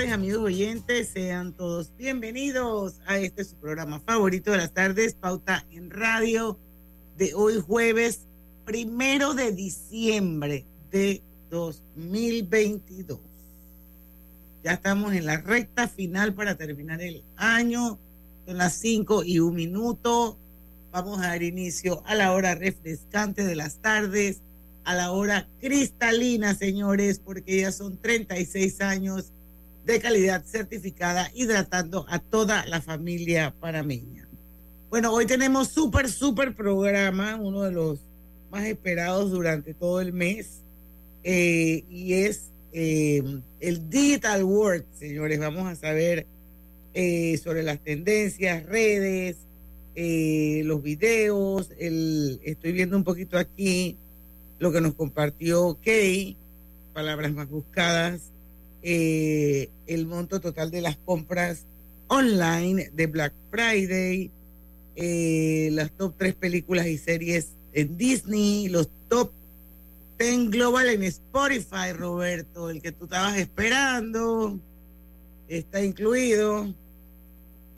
Tardes, amigos oyentes. Sean todos bienvenidos a este su programa favorito de las tardes, Pauta en Radio, de hoy jueves primero de diciembre de 2022. Ya estamos en la recta final para terminar el año. Son las 5 y un minuto. Vamos a dar inicio a la hora refrescante de las tardes a la hora cristalina, señores, porque ya son 36 años de calidad certificada hidratando a toda la familia panameña. Bueno, hoy tenemos súper, súper programa, uno de los más esperados durante todo el mes, eh, y es eh, el Digital World, señores. Vamos a saber eh, sobre las tendencias, redes, los videos, el, estoy viendo un poquito aquí lo que nos compartió Kay, palabras más buscadas, eh, el monto total de las compras online de Black Friday, eh, las top tres películas y series en Disney, los top 10 global en Spotify, Roberto, el que tú estabas esperando, está incluido.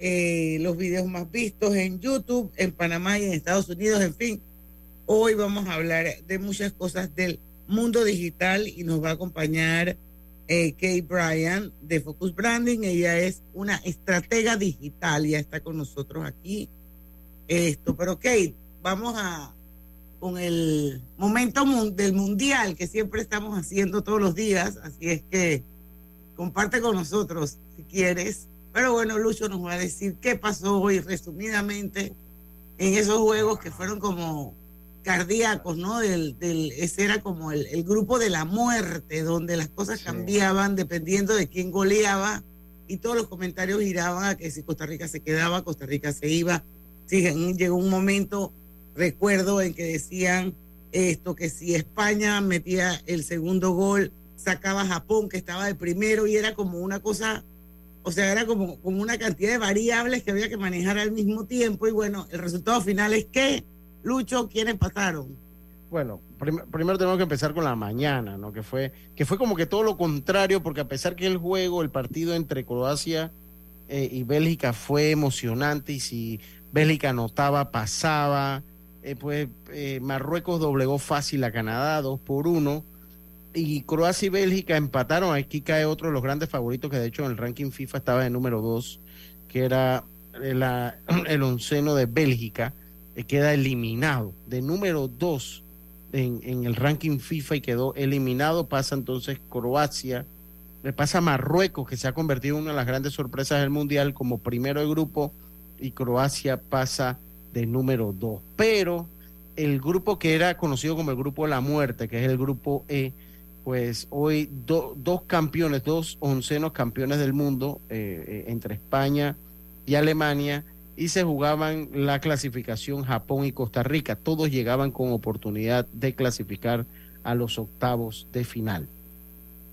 Eh, los videos más vistos en YouTube, en Panamá y en Estados Unidos, en fin Hoy vamos a hablar de muchas cosas del mundo digital y nos va a acompañar eh, Kate Bryan de Focus Branding. Ella es una estratega digital, ya está con nosotros aquí. Esto, pero Kate, vamos a con el momento del mundial que siempre estamos haciendo todos los días, así es que comparte con nosotros si quieres. Pero bueno, Lucho nos va a decir qué pasó hoy resumidamente en esos juegos que fueron como cardíacos, ¿no? Del, del, ese era como el, el, grupo de la muerte, donde las cosas cambiaban dependiendo de quién goleaba y todos los comentarios giraban a que si Costa Rica se quedaba, Costa Rica se iba. Sí, llegó un momento, recuerdo, en que decían esto, que si España metía el segundo gol, sacaba a Japón, que estaba de primero, y era como una cosa, o sea, era como, como una cantidad de variables que había que manejar al mismo tiempo, y bueno, el resultado final es que Lucho, ¿quiénes pasaron? Bueno, primero tenemos que empezar con la mañana, ¿no? Que fue, que fue como que todo lo contrario, porque a pesar que el juego, el partido entre Croacia eh, y Bélgica fue emocionante, y si Bélgica anotaba, pasaba, eh, pues eh, Marruecos doblegó fácil a Canadá, dos por uno, y Croacia y Bélgica empataron. Aquí cae otro de los grandes favoritos, que de hecho en el ranking FIFA estaba en número dos, que era el onceno de Bélgica eh, queda eliminado de número dos en, en, el ranking FIFA y quedó eliminado. Pasa entonces Croacia, le pasa Marruecos, que se ha convertido en una de las grandes sorpresas del Mundial como primero de grupo, y Croacia pasa de número dos. Pero el grupo que era conocido como el grupo de la muerte, que es el grupo E, pues hoy dos campeones, dos oncenos campeones del mundo eh, eh, entre España y Alemania y se jugaban la clasificación Japón y Costa Rica. Todos llegaban con oportunidad de clasificar a los octavos de final.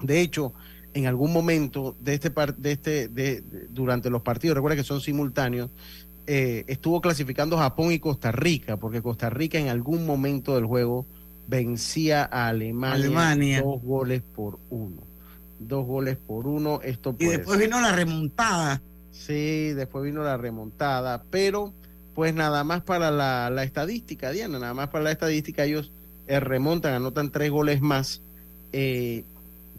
De hecho, en algún momento de este, de este de, durante los partidos, recuerda que son simultáneos, eh, estuvo clasificando Japón y Costa Rica, porque Costa Rica en algún momento del juego vencía a Alemania, dos goles por uno. Dos goles por uno. Esto y después vino la remontada. Sí, después vino la remontada, pero pues nada más para la, la estadística, Diana, nada más para la estadística, ellos eh, remontan, anotan tres goles más, eh,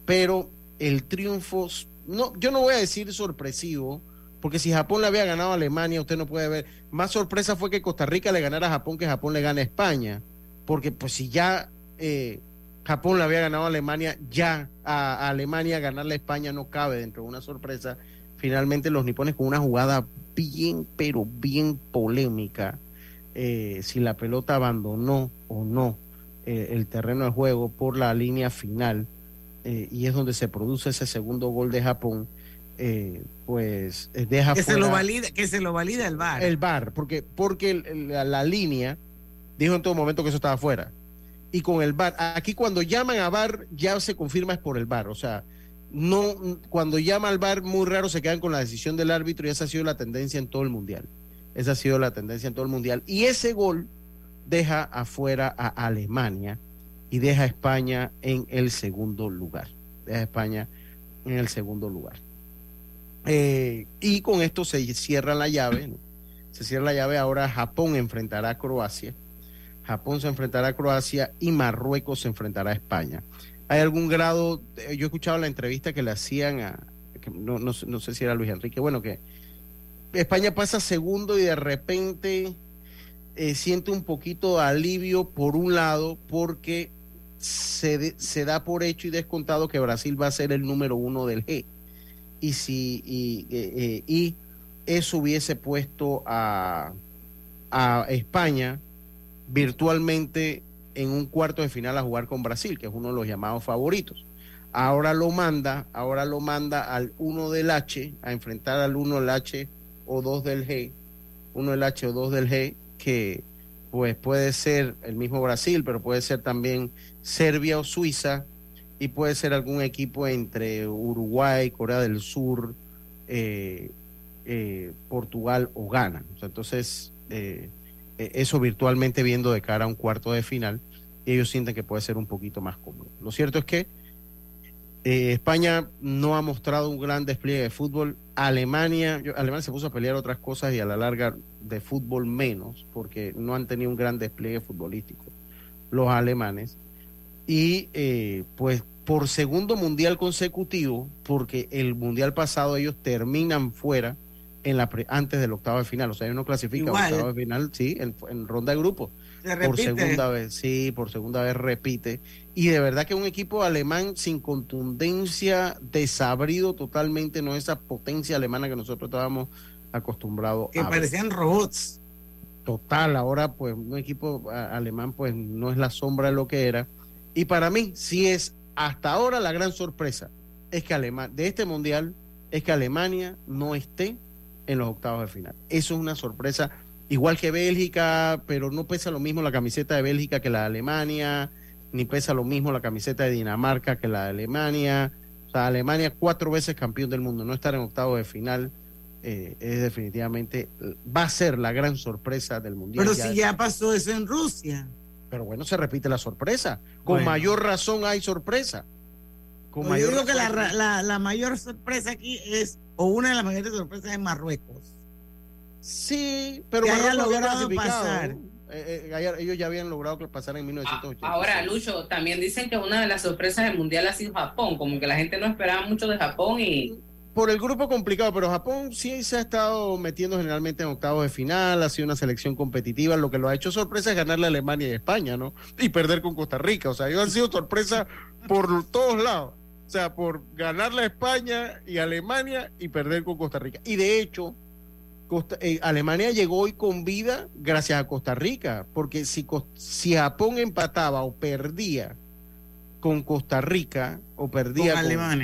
pero el triunfo, no, yo no voy a decir sorpresivo, Porque si Japón le había ganado a Alemania, usted no puede ver. Más sorpresa fue que Costa Rica le ganara a Japón que Japón le gane a España. Porque pues si ya eh, Japón le había ganado a Alemania, ya a, a, Alemania ganarle a España no cabe dentro de una sorpresa. Finalmente los nipones con una jugada bien, pero bien polémica, eh, si la pelota abandonó o no eh, el terreno de juego por la línea final, eh, y es donde se produce ese segundo gol de Japón eh, pues deja que fuera se lo valida que se lo valida el VAR el VAR, porque, porque la, la línea dijo en todo momento que eso estaba fuera. Y con el VAR, aquí cuando llaman a VAR ya se confirma es por el VAR, o sea, no cuando llama al VAR muy raro se quedan con la decisión del árbitro y esa ha sido la tendencia en todo el mundial. Esa ha sido la tendencia en todo el mundial y ese gol deja afuera a Alemania y deja a España en el segundo lugar. Deja a España en el segundo lugar. Eh, y con esto se cierra la llave. Se cierra la llave. Ahora Japón enfrentará a Croacia. Japón se enfrentará a Croacia y Marruecos se enfrentará a España. ¿Hay algún grado? eh, Yo he escuchado la entrevista que le hacían a. no, no sé- si era Luis Enrique. Bueno, que España pasa segundo y de repente eh, siente un poquito de alivio por un lado porque se, se da por hecho y descontado que Brasil va a ser el número uno del G y si y, eh, eso hubiese puesto a, a España virtualmente en un cuarto de final a jugar con Brasil, que es uno de los llamados favoritos. Ahora lo manda, ahora lo manda al 1 del H, a enfrentar al 1 del H o 2 del G, 1 del H o 2 del G, que pues puede ser el mismo Brasil, pero puede ser también Serbia o Suiza, y puede ser algún equipo entre Uruguay, Corea del Sur, eh, eh, Portugal o Ghana. Entonces, eh, eso virtualmente viendo de cara a un cuarto de final, ellos sienten que puede ser un poquito más cómodo. Lo cierto es que eh, España no ha mostrado un gran despliegue de fútbol. Alemania, Alemania se puso a pelear otras cosas y a la larga de fútbol menos, porque no han tenido un gran despliegue futbolístico los alemanes. Y eh, pues por segundo mundial consecutivo, porque el mundial pasado ellos terminan fuera en la pre- antes del octavo de final, o sea, ellos no clasifican al octavo de final, sí, en, en ronda de grupo se por segunda vez, sí, por segunda vez repite. Y de verdad que un equipo alemán sin contundencia, desabrido totalmente, no esa potencia alemana que nosotros estábamos acostumbrados que a ver. parecían robots Total, ahora pues un equipo alemán pues no es la sombra de lo que era. Y para mí sí es hasta ahora la gran sorpresa es que Alemania, de este mundial, es que Alemania no esté en los octavos de final. Eso es una sorpresa, igual que Bélgica, pero no pesa lo mismo la camiseta de Bélgica que la de Alemania, ni pesa lo mismo la camiseta de Dinamarca que la de Alemania. O sea, Alemania cuatro veces campeón del mundo, no estar en octavos de final eh, es definitivamente, va a ser la gran sorpresa del mundial. pero Ya- si ya pasó eso en Rusia pero bueno, se repite la sorpresa. Con Bueno. mayor razón hay sorpresa. Con yo mayor digo que la, la, la mayor sorpresa aquí es o una de las mayores sorpresas es Marruecos Sí, pero que haya Marruecos había logrado clasificado. pasar. Eh, eh, ellos ya habían logrado que pasara en A- 1980. Ahora, Lucho, también dicen que una de las sorpresas del mundial ha sido Japón, como que la gente no esperaba mucho de Japón y Por el grupo complicado, pero Japón sí se ha estado metiendo generalmente en octavos de final, ha sido una selección competitiva, lo que lo ha hecho sorpresa es ganarle a Alemania y España, ¿no? Y perder con Costa Rica, o sea, ellos han sido sorpresa por todos lados, o sea, por ganarle a España y Alemania y perder con Costa Rica. Y de hecho, Costa- eh, Alemania llegó hoy con vida gracias a Costa Rica, porque si, si Japón empataba o perdía con Costa Rica o perdía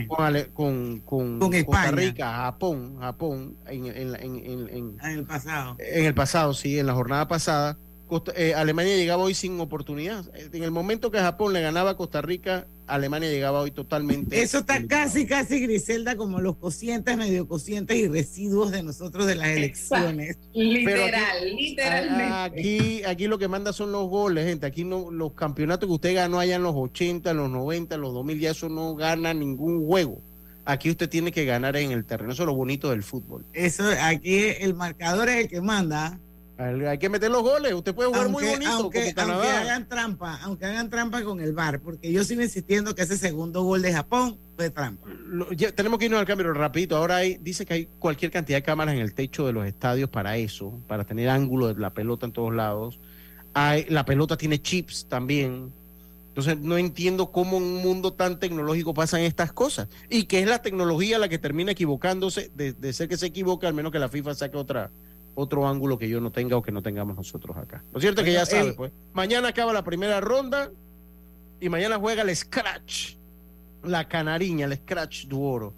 Con con, con, Costa España. Rica, Japón, Japón, en, en, en- en- en- en el pasado en el pasado, sí, en la jornada pasada, Costa- eh, Alemania llegaba hoy sin oportunidad. En el momento que Japón le ganaba a Costa Rica, Alemania llegaba hoy totalmente. eso está casi casi Griselda como los cocientes medio cocientes y residuos de nosotros de las Exacto. elecciones literal, literalmente. A- Aquí, aquí lo que manda son los goles, gente. Aquí no, los campeonatos que usted ganó allá en los 80, en los 90, en los 2000, ya eso no gana ningún juego. Aquí usted tiene que ganar en el terreno. Eso es lo bonito del fútbol. eso aquí el marcador es el que manda Hay que meter los goles. Usted puede jugar muy bonito aunque, como aunque hagan trampa, aunque hagan trampa con el VAR, porque yo sigo insistiendo que ese segundo gol de Japón fue trampa. Lo- ya- tenemos que irnos al cambio rapidito. Ahora hay, dice que hay cualquier cantidad de cámaras en el techo de los estadios para eso, para tener ángulo de la pelota en todos lados. Hay, la pelota tiene chips también. Entonces no entiendo cómo en un mundo tan tecnológico pasan estas cosas. Y que es la tecnología la que termina equivocándose, de, de ser que se equivoque, al menos que la FIFA saque otra, otro ángulo que yo no tenga o que no tengamos nosotros acá. Lo cierto es que ya sabe, el- pues. Mañana acaba la primera ronda y mañana juega el Scratch, la canariña, el Scratch du Oro.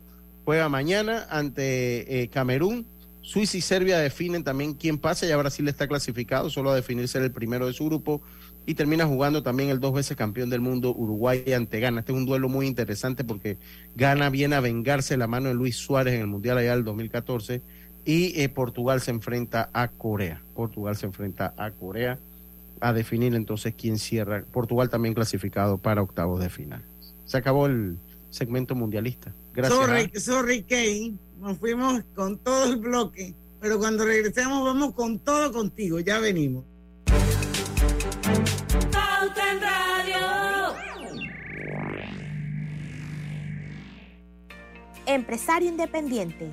Juega mañana ante eh, Camerún. Suiza y Serbia definen también quién pasa. Ya Brasil está clasificado, solo a definir ser el primero de su grupo. Y termina jugando también el dos veces campeón del mundo Uruguay ante Ghana. Este es un duelo muy interesante porque Ghana viene a vengarse la mano de Luis Suárez en el Mundial allá del 2014 y eh, Portugal se enfrenta a Corea. Portugal se enfrenta a Corea a definir entonces quién cierra. Portugal también clasificado para octavos de final. Se acabó el segmento mundialista. Gracias. Sorry, a- sorry, Kane. Nos fuimos con todo el bloque, pero cuando regresemos vamos con todo contigo. Ya venimos. Empresario independiente.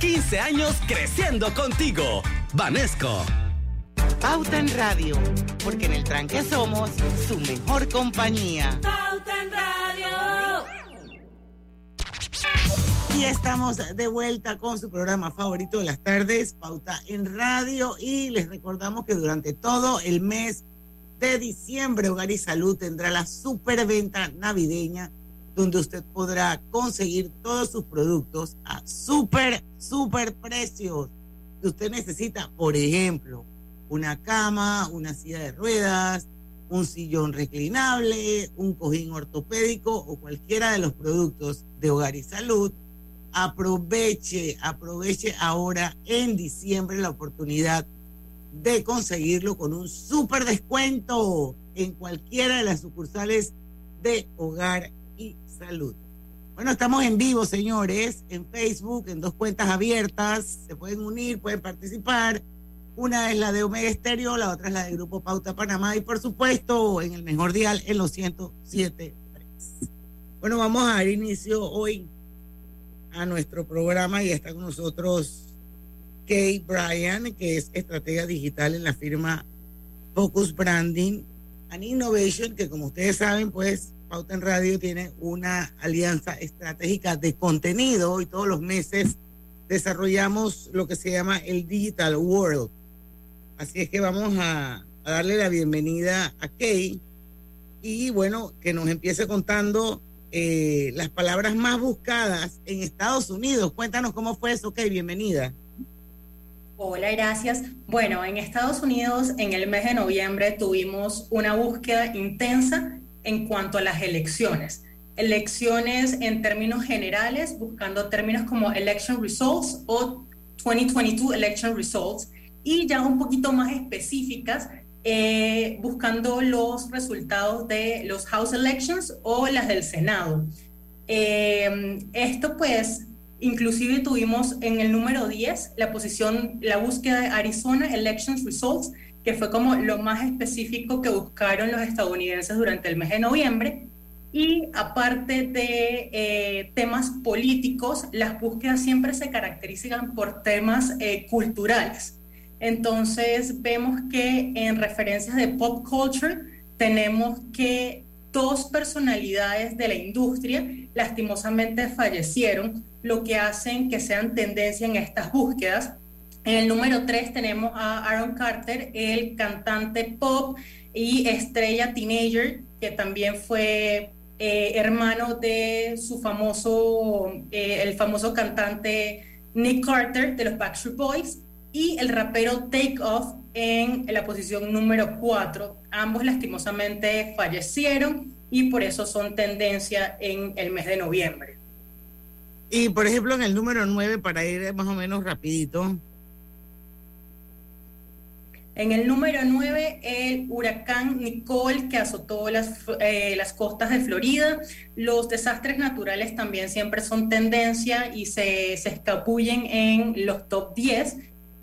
15 años creciendo contigo. Vanesco. Pauta en Radio, porque en el tranque somos su mejor compañía. Pauta en Radio. Y estamos de vuelta con su programa favorito de las tardes, Pauta en Radio. Y les recordamos que durante todo el mes de diciembre, Hogar y Salud tendrá la superventa navideña donde usted podrá conseguir todos sus productos a super, super precios que usted necesita. Por ejemplo, una cama, una silla de ruedas, un sillón reclinable, un cojín ortopédico o cualquiera de los productos de hogar y salud. Aproveche, aproveche ahora en diciembre la oportunidad de conseguirlo con un super descuento en cualquiera de las sucursales de hogar y salud. Bueno, estamos en vivo, señores, en Facebook, en dos cuentas abiertas. Se pueden unir, pueden participar. Una es la de Omega Estéreo, la otra es la de Grupo Pauta Panamá y por supuesto en el mejor dial en los 107.3. Bueno, vamos a dar inicio hoy a nuestro programa y está con nosotros Kay Bryan, que es estratega digital en la firma Focus Branding and Innovation, que como ustedes saben, pues Pauta en Radio tiene una alianza estratégica de contenido y todos los meses desarrollamos lo que se llama el Digital World. Así es que vamos a, a darle la bienvenida a Kay y bueno, que nos empiece contando eh, las palabras más buscadas en Estados Unidos. Cuéntanos cómo fue eso, Kay, bienvenida. Hola, gracias. Bueno, en Estados Unidos en el mes de noviembre tuvimos una búsqueda intensa en cuanto a las elecciones. Elecciones en términos generales, buscando términos como election results o 2022 election results, y ya un poquito más específicas, eh, buscando los resultados de los House elections o las del Senado. Eh, esto pues, inclusive tuvimos en el número 10 la posición, la búsqueda de Arizona Elections Results, que fue como lo más específico que buscaron los estadounidenses durante el mes de noviembre. Y aparte de eh, temas políticos, las búsquedas siempre se caracterizan por temas eh, culturales. Entonces vemos que en referencias de pop culture tenemos que dos personalidades de la industria lastimosamente fallecieron, lo que hacen que sean tendencia en estas búsquedas. En el número 3 tenemos a Aaron Carter, el cantante pop y estrella teenager, que también fue eh, hermano de su famoso, eh, el famoso cantante Nick Carter de los Backstreet Boys y el rapero Take Off en la posición número 4. Ambos lastimosamente fallecieron y por eso son tendencia en el mes de noviembre. Y por ejemplo en el número 9, para ir más o menos rapidito. En el número 9, el huracán Nicole que azotó las, eh, las costas de Florida. Los desastres naturales también siempre son tendencia y se, se escapullen en los top 10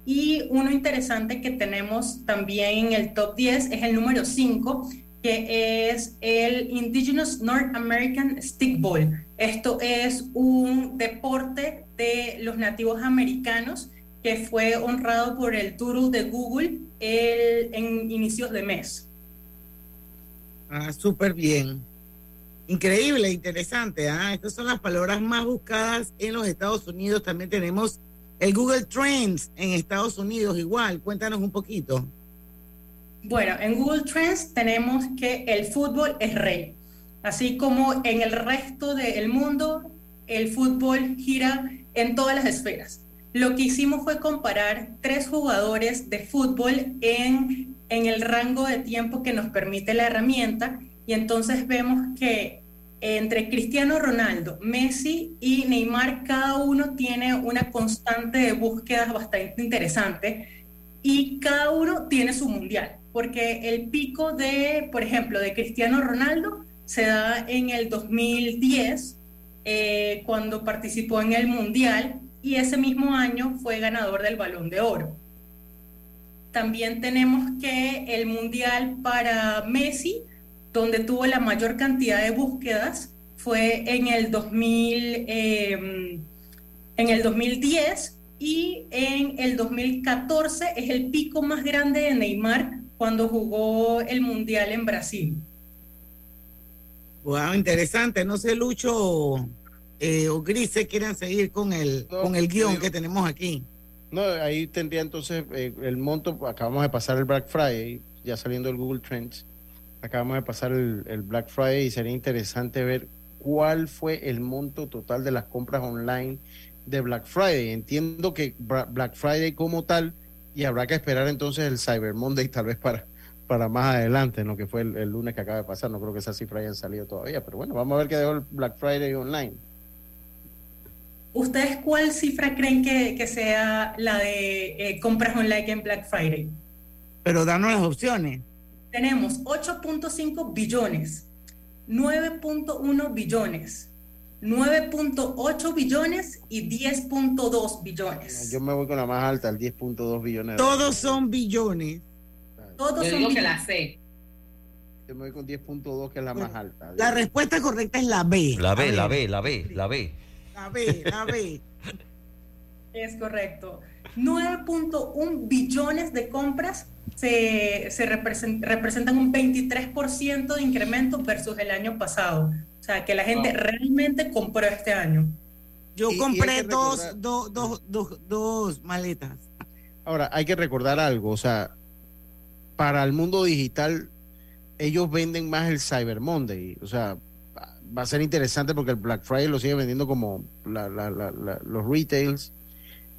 y uno interesante que tenemos también en el top 10 es el número 5, que es el Indigenous North American Stickball. Esto es un deporte de los nativos americanos que fue honrado por el Turu de Google el, en inicios de mes. Ah, súper bien. Increíble, interesante. ¿ah? Estas son las palabras más buscadas en los Estados Unidos. También tenemos el Google Trends en Estados Unidos igual, cuéntanos un poquito. Bueno, en Google Trends tenemos que el fútbol es rey. Así como en el resto del mundo, el fútbol gira en todas las esferas. Lo que hicimos fue comparar tres jugadores de fútbol en, en el rango de tiempo que nos permite la herramienta y entonces vemos que entre Cristiano Ronaldo, Messi y Neymar, cada uno tiene una constante de búsquedas bastante interesante y cada uno tiene su mundial, porque el pico de, por ejemplo, de Cristiano Ronaldo se da en el 2010, eh, cuando participó en el mundial y ese mismo año fue ganador del balón de oro. También tenemos que el mundial para Messi donde tuvo la mayor cantidad de búsquedas fue en el 2000, em, en el 2010 y en el 2014 es el pico más grande de Neymar cuando jugó el Mundial en Brasil. Wow, interesante. No sé, Lucho eh, o Gris se quieren seguir con el, con el guion que tenemos aquí. No, ahí tendría entonces eh, el monto, acabamos de pasar el Black Friday, ya saliendo el Google Trends, acabamos de pasar el, el Black Friday y sería interesante ver cuál fue el monto total de las compras online de Black Friday. Entiendo que Black Friday como tal, y habrá que esperar entonces el Cyber Monday tal vez para, para más adelante, en lo que fue el, el lunes que acaba de pasar. No creo que esas cifras hayan salido todavía, pero bueno, vamos a ver qué dejó el Black Friday online. ¿Ustedes cuál cifra creen que, que sea la de eh, compras online en Black Friday? Pero danos las opciones. Tenemos 8.5 billones, 9.1 billones, 9.8 billones y 10.2 billones. Yo me voy con la más alta, el 10.2 billones. Todos son billones. Todos Yo son digo que billones. la sé. Yo me voy con 10.2, que es la más alta. La respuesta correcta es la B. La B, la B, la B, la B. La B, la B. Es correcto. 9.1 billones de compras se, se represen- representan un 23% de incremento versus el año pasado. O sea, que la gente Wow. realmente compró este año. Yo Y- compré dos, recordar- dos, dos, dos, dos maletas. Ahora, hay que recordar algo, o sea, para el mundo digital, ellos venden más el Cyber Monday, o sea, va- a ser interesante porque el Black Friday lo sigue vendiendo como los retails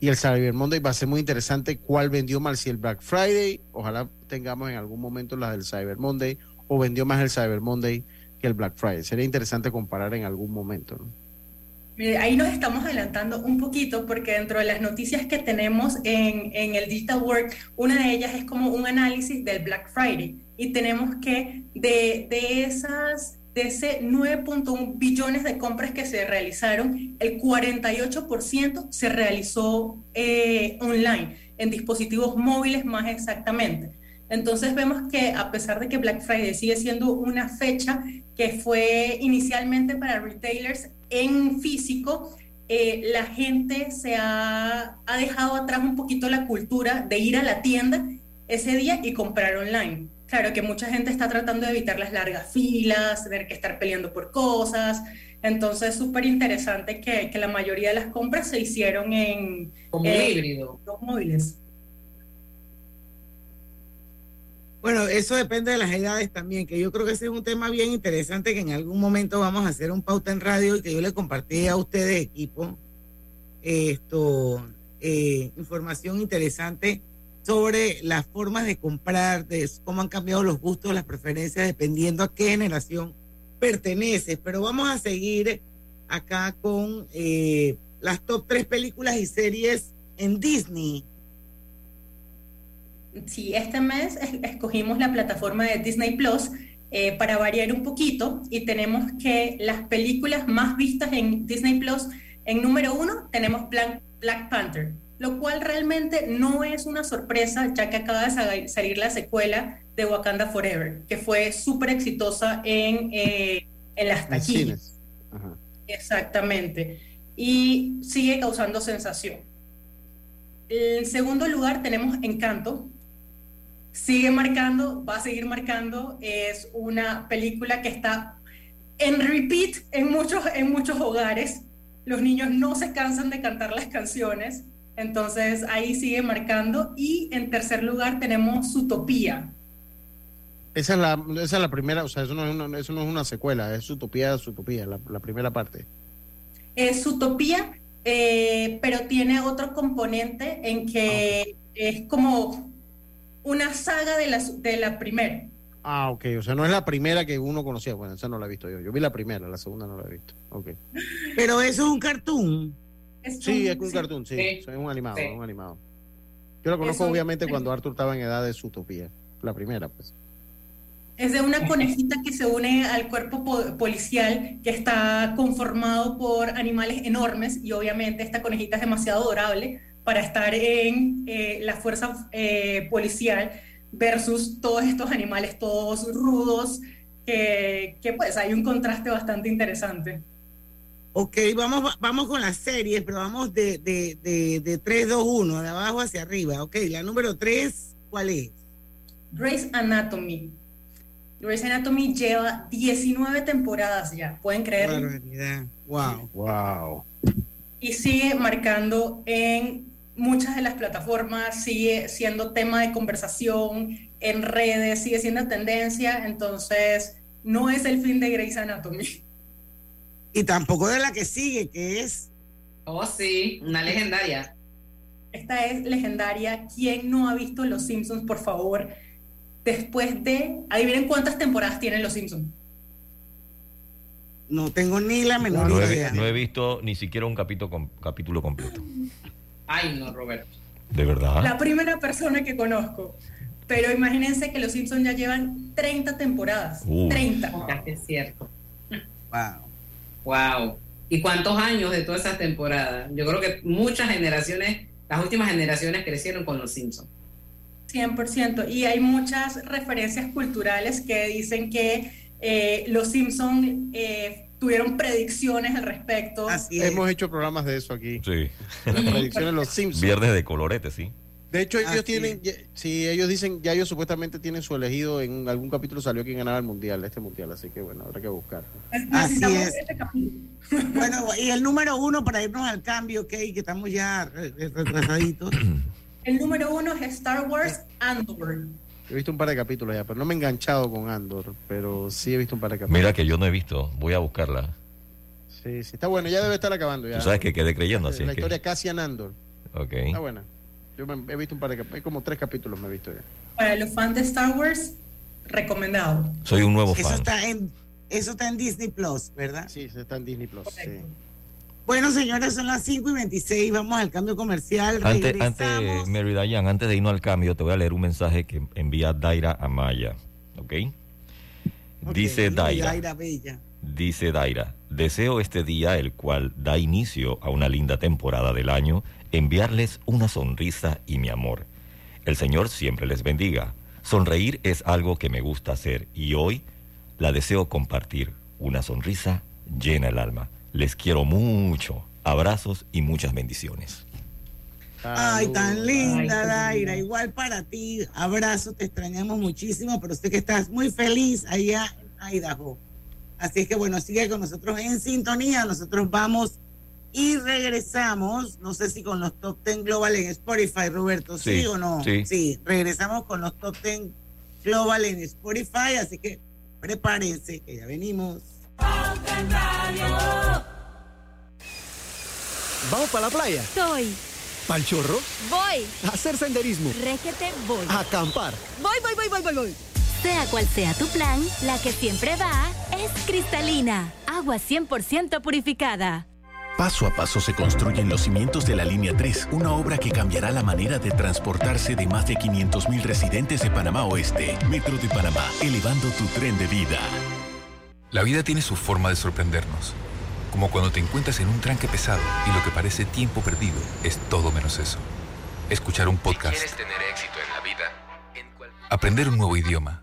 y el Cyber Monday va a ser muy interesante cuál vendió más, si el Black Friday, ojalá tengamos en algún momento la del Cyber Monday, o vendió más el Cyber Monday que el Black Friday. Sería interesante comparar en algún momento. Mire, ahí nos estamos adelantando un poquito porque dentro de las noticias que tenemos en, en el Digital World, una de ellas es como un análisis del Black Friday y tenemos que de, de esas de ese 9.1 billones de compras que se realizaron, el 48% se realizó eh, online, en dispositivos móviles más exactamente. Entonces vemos que a pesar de que Black Friday sigue siendo una fecha que fue inicialmente para retailers en físico, eh, la gente se ha, ha dejado atrás un poquito la cultura de ir a la tienda ese día y comprar online. Claro que mucha gente está tratando de evitar las largas filas, tener que estar peleando por cosas. Entonces, súper interesante que, que la mayoría de las compras se hicieron en Como eh, híbrido. los móviles. Bueno, eso depende de las edades también, que yo creo que ese es un tema bien interesante que en algún momento vamos a hacer un pauta en radio y que yo le compartí a ustedes, equipo, esto, eh, información interesante sobre las formas de comprar, de cómo han cambiado los gustos, las preferencias, dependiendo a qué generación perteneces. Pero vamos a seguir acá con eh, las top tres películas y series en Disney. Sí, este mes es- escogimos la plataforma de Disney Plus eh, para variar un poquito y tenemos que las películas más vistas en Disney Plus, en número uno tenemos Black Panther, lo cual realmente no es una sorpresa ya que acaba de sa- salir la secuela de Wakanda Forever, que fue súper exitosa en, eh, en las taquillas. Ajá. Exactamente. Y sigue causando sensación. En segundo lugar tenemos Encanto. Sigue marcando, va a seguir marcando. Es una película que está en repeat en muchos, en muchos hogares. Los niños no se cansan de cantar las canciones. Entonces ahí sigue marcando. Y en tercer lugar tenemos Zootopia. Esa es, la, esa es la primera, o sea, eso no es una, eso no es una secuela, es Utopía, Utopía, la, la primera parte. Es Utopía, eh, pero tiene otro componente en que es como una saga de la, de la primera. Ah, ok, o sea, no es la primera que uno conocía, bueno, esa no la he visto yo, yo vi la primera, la segunda no la he visto, ok. Pero eso es un cartoon. Sí, es un sí. cartoon, sí, Sí. es un animado, Sí. un animado. Yo lo conozco Eso- obviamente cuando Arthur estaba en edad de Zootopia, la primera, pues. Es de una conejita que se une al cuerpo po- policial que está conformado por animales enormes y obviamente esta conejita es demasiado adorable para estar en eh, la fuerza eh, policial versus todos estos animales todos rudos que, que pues hay un contraste bastante interesante. Ok, vamos, vamos con las series, pero vamos de, de, de, de 3, 2, 1, de abajo hacia arriba. Ok, la número 3, ¿cuál es? Grey's Anatomy. Grey's Anatomy lleva 19 temporadas ya, pueden creerlo. Wow. Wow. y sigue marcando en muchas de las plataformas sigue siendo tema de conversación en redes, sigue siendo tendencia, entonces no es el fin de Grey's Anatomy. Y tampoco de la que sigue, que es... Oh, sí, una legendaria. Esta es legendaria. ¿Quién no ha visto Los Simpsons, por favor? Después de... Adivinen cuántas temporadas tienen Los Simpsons. No tengo ni la menor No he, idea. no he visto ni siquiera un capítulo, capítulo completo. Ay, no, Roberto. ¿De verdad? La primera persona que conozco. Pero imagínense que Los Simpsons ya llevan 30 temporadas. Uh. 30. Ya que es cierto. Wow. Wow. ¿Y cuántos años de todas esas temporadas? Yo creo que muchas generaciones, las últimas generaciones crecieron con los Simpsons. 100%. Y hay muchas referencias culturales que dicen que eh, los Simpson eh, tuvieron predicciones al respecto. Hemos hecho programas de eso aquí. Sí. Las predicciones de los Simpsons. Viernes de colorete, sí. De hecho, ellos Así tienen, ya- sí, ellos dicen, ya ellos supuestamente tienen su elegido, en algún capítulo salió quien ganaba el mundial, este mundial, así que bueno, habrá que buscar. Así Necesitamos es. este capítulo. Bueno, y el número uno para irnos al cambio, ok, que estamos ya re- re- retrasaditos. El número uno es Star Wars Andor. He visto un par de capítulos ya, pero no me he enganchado con Andor, pero sí he visto un par de capítulos. Mira que yo no he visto, voy a buscarla. Sí, sí, está bueno, ya debe estar acabando ya. Tú sabes que quedé creyendo, así La es que... historia Cassian Andor, Ok. está buena. Yo me- he visto un par de capítulos, como tres capítulos me he visto ya. Para los fans de Star Wars, recomendado. Soy un nuevo Eso fan. está en, eso está en Disney Plus, ¿verdad? Sí, está en Disney Plus. Sí. Bueno, señores, son las 5 y 26. Vamos al cambio comercial. Antes, antes, Mary Dayan, antes de irnos al cambio, te voy a leer un mensaje que envía Daira Amaya. ¿Ok? Dice Ok, Daira. Daira Bella. Dice Daira, deseo este día, el cual da inicio a una linda temporada del año, enviarles una sonrisa y mi amor. El Señor siempre les bendiga. Sonreír es algo que me gusta hacer y hoy la deseo compartir. Una sonrisa llena el alma. Les quiero mucho. Abrazos y muchas bendiciones. Ay, tan linda, Daira. Igual para ti. Abrazo, te extrañamos muchísimo, pero sé que estás muy feliz allá en Idaho. Así es que bueno, sigue con nosotros en sintonía. Nosotros vamos y regresamos. No sé si con los top 10 global en Spotify, Roberto, ¿sí, Sí, o no? sí. regresamos con los top 10 global en Spotify. Así que prepárense, que ya venimos. ¿Vamos para la playa? Soy. ¿Pal chorro? Voy. ¿A hacer senderismo? Régete, voy. ¿A acampar? Voy, voy, voy, voy, voy, voy. Sea cual sea tu plan, la que siempre va es cristalina. Agua 100% purificada. Paso a paso se construyen los cimientos de la Línea 3, una obra que cambiará la manera de transportarse de más de 500.000 residentes de Panamá Oeste. Metro de Panamá, elevando tu tren de vida. La vida tiene su forma de sorprendernos. Como cuando te encuentras en un tranque pesado y lo que parece tiempo perdido es todo menos eso. Escuchar un podcast, tener éxito en la vida, aprender un nuevo idioma,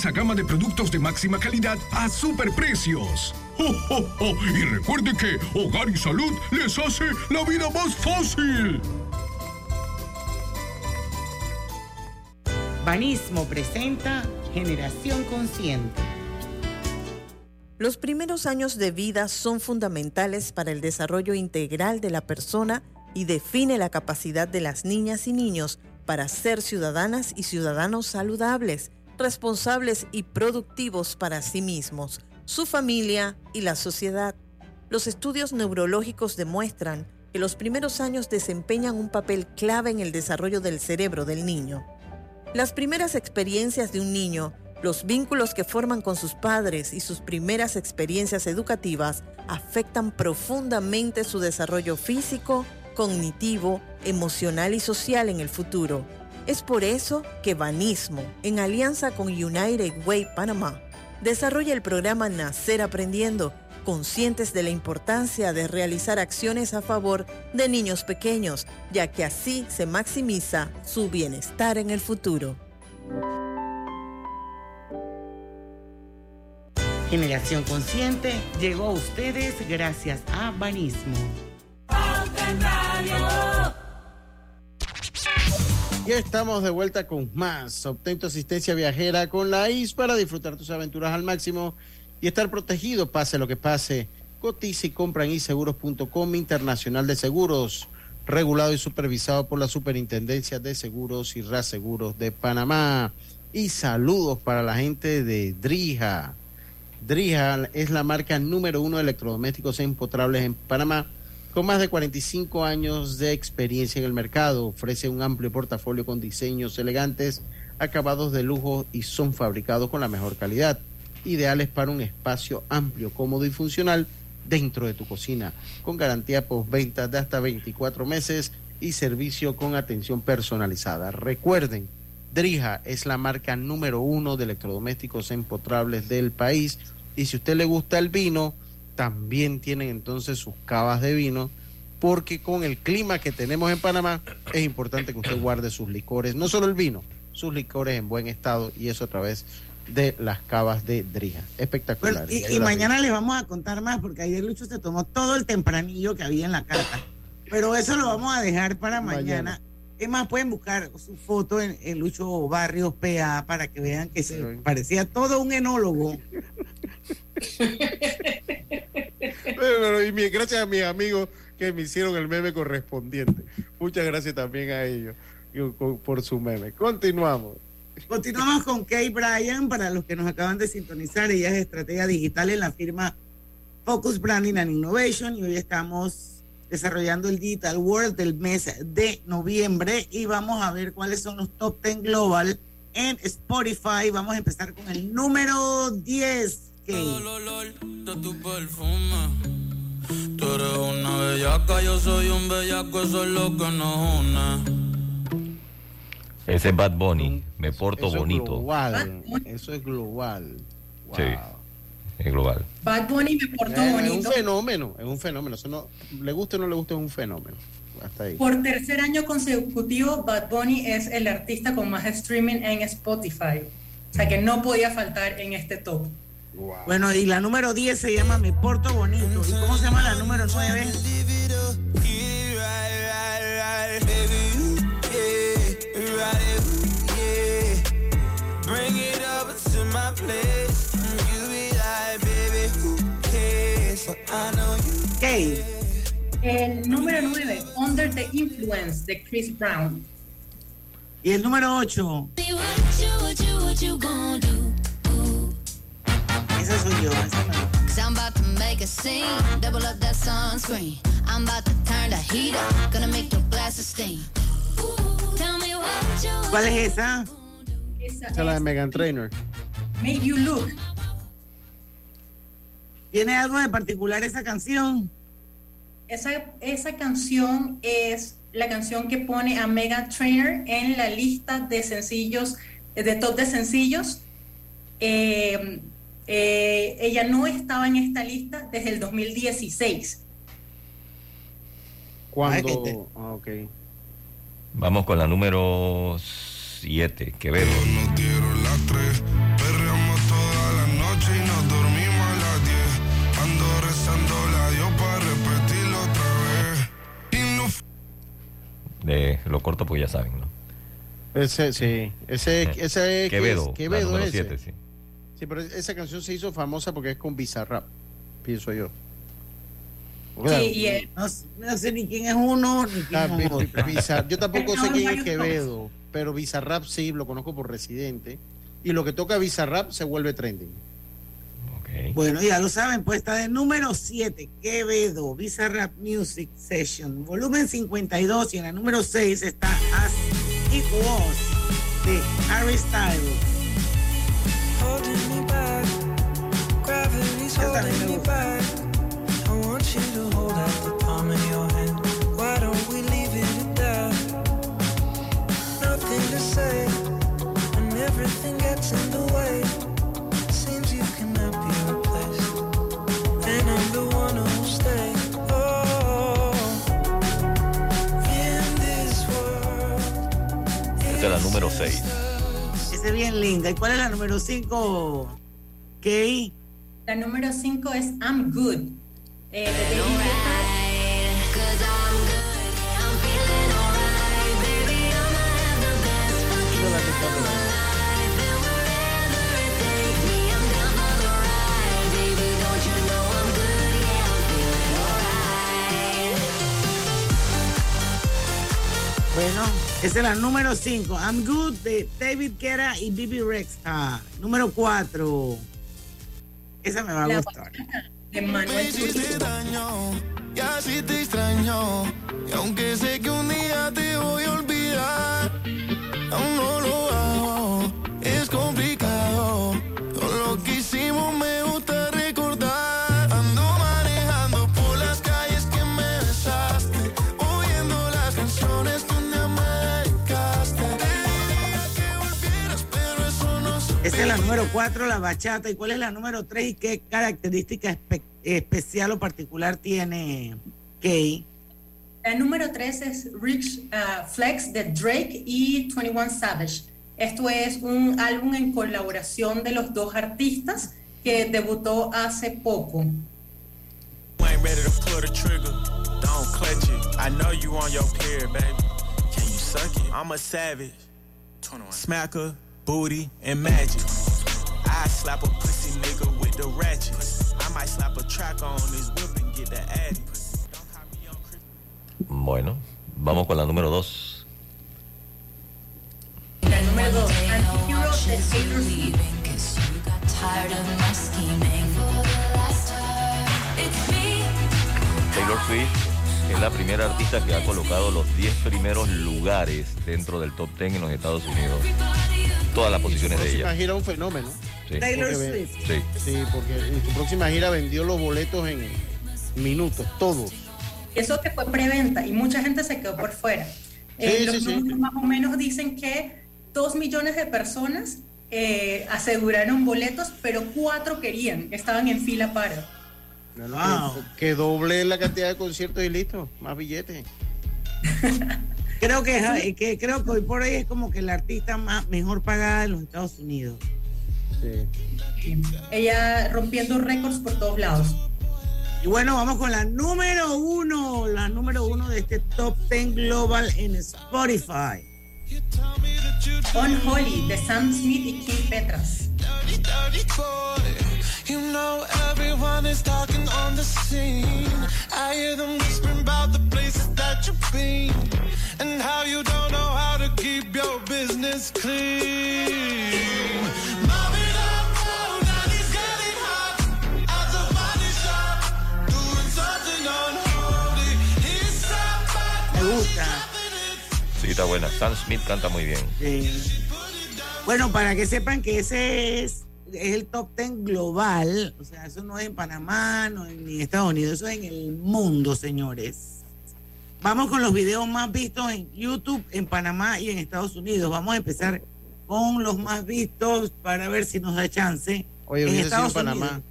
gama de productos de máxima calidad a superprecios. ¡Oh, oh, oh! Y recuerde que Hogar y Salud les hace la vida más fácil. Banismo presenta Generación Consciente. Los primeros años de vida son fundamentales para el desarrollo integral de la persona y define la capacidad de las niñas y niños para ser ciudadanas y ciudadanos saludables, responsables y productivos para sí mismos, su familia y la sociedad. Los estudios neurológicos demuestran que los primeros años desempeñan un papel clave en el desarrollo del cerebro del niño. Las primeras experiencias de un niño Los vínculos que forman con sus padres y sus primeras experiencias educativas afectan profundamente su desarrollo físico, cognitivo, emocional y social en el futuro. Es por eso que Banismo, en alianza con United Way Panamá, desarrolla el programa Nacer Aprendiendo, conscientes de la importancia de realizar acciones a favor de niños pequeños, ya que así se maximiza su bienestar en el futuro. Generación Consciente llegó a ustedes gracias a Banismo. Ya estamos de vuelta con más. Obtén tu asistencia viajera con la IS para disfrutar tus aventuras al máximo y estar protegido pase lo que pase. Cotiza y compra en iseguros.com Internacional de Seguros, regulado y supervisado por la Superintendencia de Seguros y Reaseguros de Panamá. Y saludos para la gente de Drija. Drija es la marca número uno de electrodomésticos empotrables en Panamá, con más de 45 años de experiencia en el mercado. Ofrece un amplio portafolio con diseños elegantes, acabados de lujo y son fabricados con la mejor calidad ideales para un espacio amplio, cómodo y funcional dentro de tu cocina, con garantía postventa de hasta 24 meses y servicio con atención personalizada. Recuerden, Drija es la marca número uno de electrodomésticos empotrables del país y si usted le gusta el vino, también tienen entonces sus cavas de vino porque con el clima que tenemos en Panamá es importante que usted guarde sus licores, no solo el vino, sus licores en buen estado y eso a través de las cavas de Drija. Espectacular. Y mañana les vamos a contar más porque ayer Lucho se tomó todo el tempranillo que había en la carta. Pero eso lo vamos a dejar para mañana. Mañana. Es más, pueden buscar su foto en, en Lucho Barrios PA para que vean que se parecía todo un enólogo. Pero, y mi- gracias a mis amigos que me hicieron el meme correspondiente. Muchas gracias también a ellos por su meme. Continuamos. Continuamos con Kay Bryan, para los que nos acaban de sintonizar, ella es estratega digital en la firma Focus Branding and Innovation y hoy estamos desarrollando el Digital World del mes de noviembre y vamos a ver cuáles son los top 10 global en Spotify. Vamos a empezar con el número 10. Kay. de tu perfume. Tú eres una bellaca, yo soy un bellaco, eso es lo que nos une. Ese es Bad Bunny. Me porto Eso es bonito. global. Eso es global. Sí, es global. Bad Bunny me portó Eh, Es bonito. un fenómeno, es un fenómeno. Eso no, le guste o no le guste, es un fenómeno. Hasta ahí. Por tercer año consecutivo, Bad Bunny es el artista con más streaming en Spotify. O sea que no podía faltar en este top. Bueno, y la número 10 se llama Me Porto Bonito. ¿Y cómo se llama la número 9? Bring it over to my place. You be like, baby, who cares? I know you. Kay. El número 9, Under the Influence de Chris Brown. Y el número 8. Esa soy yo. esa no. Cause I'm about to make a scene, double up that sunscreen. I'm about to turn the heat up, gonna make your glasses steam. Tell me what you ¿Cuál es esa? Esa es la de Megan Trainer. Make You Look. ¿Tiene algo de particular esa canción? Esa, esa canción es la canción que pone a Megan Trainor en la lista de sencillos, de top de sencillos. Eh, eh, ella no estaba en esta lista desde el 2016. Cuando. Ah, ok. Vamos con la número 7, Quevedo. Perreamos toda la noche y nos dormimos a las 10. Ando rezando la Dios para repetirlo otra vez. Y no De, lo corto porque ya saben, ¿no? Ese, sí. Ese, Eh, ese es. Quevedo, es- Quevedo la número ese. siete, sí. Sí, pero esa canción se hizo famosa porque es con Bizarrap, pienso yo. Sí, y él- No, no sé ni quién es uno ni quién Ah, es otro. Bi- Bizar- yo tampoco sé quién es Quevedo, pero Bizarrap sí, lo conozco por residente. Y lo que toca Bizarrap se vuelve trending. Bueno, ya lo saben, pues está de número 7, Quevedo, Bizarrap Music Session, volumen 52, y en la número 6 está As It Was, de Harry Styles. Holding me back. Gravity's holding me back. I want you to hold out the palm of your hand. Why don't we leave it at that? Nothing to say, and everything gets in the way. Seems you cannot be replaced, and I'm the one who'll stay. In this world. Esta es la número 6. Esa es bien linda. ¿Y cuál es la número 5? Kay. La número 5 es I'm Good. eh, de David. Bueno, esa es la número 5. I'm Good de David Guetta y Bibi Rexha. Número 4. Esa me va a La gustar. de Manuel Me hiciste Turizo. daño y así te extraño. Y aunque sé que un día te voy a olvidar, aún no lo hago. Es complicado. Es la número 4, la bachata. ¿Y cuál es la número 3 y qué característica espe- especial o particular tiene Kay? La número 3 es Rich uh, Flex de Drake y 21 Savage. Esto es un álbum en colaboración de los dos artistas que debutó hace poco. ain't ready to pull the trigger. Don't clutch it. I know you on your period, baby. Can you suck it? I'm a savage. Smacker, booty, and magic. I slap a pussy nigga with the ratchet. I might slap a track on his whip and get the addy. Bueno, vamos con la número dos. La número 2, Antihero de Taylor Swift. Tired of my scheming. Taylor Swift es la primera artista que ha colocado los 10 primeros lugares dentro del top 10 en los Estados Unidos. Todas las posiciones de próxima ella. gira un fenómeno. Sí. Taylor Swift. Sí. Sí, porque en su próxima gira vendió los boletos en minutos, todos. Eso que fue preventa y mucha gente se quedó por fuera. Eh, Sí, los sí, números más o menos dicen que dos millones de personas eh, aseguraron boletos, pero cuatro querían, estaban en fila para. Wow. Que, que doble la cantidad de conciertos y listo, más billetes. Creo que, es- que creo que hoy por hoy es como que la artista más mejor pagada de los Estados Unidos. Ella rompiendo récords por todos lados. Y bueno, vamos con la número uno, la número uno de este top 10 global en Spotify. On Holly de Sam Smith y Kim Petras. Dirty. You know everyone is talking on the scene. I hear them whispering about the places that you've been and how you don't know how to keep your business clean. Mom it up, oh, now he's getting hot at the body shop, doing something unholy. He's so Me gusta. Sí, está buena. Sam Smith canta muy bien. Sí. Bueno, para que sepan que ese es, es el top 10 global, o sea, eso no es en Panamá, no es ni en Estados Unidos, eso es en el mundo, señores. Vamos con los videos más vistos en YouTube, en Panamá y en Estados Unidos. Vamos a empezar con los más vistos para ver si nos da chance. Oye, en hubiese sido en Estados Panamá. Unidos.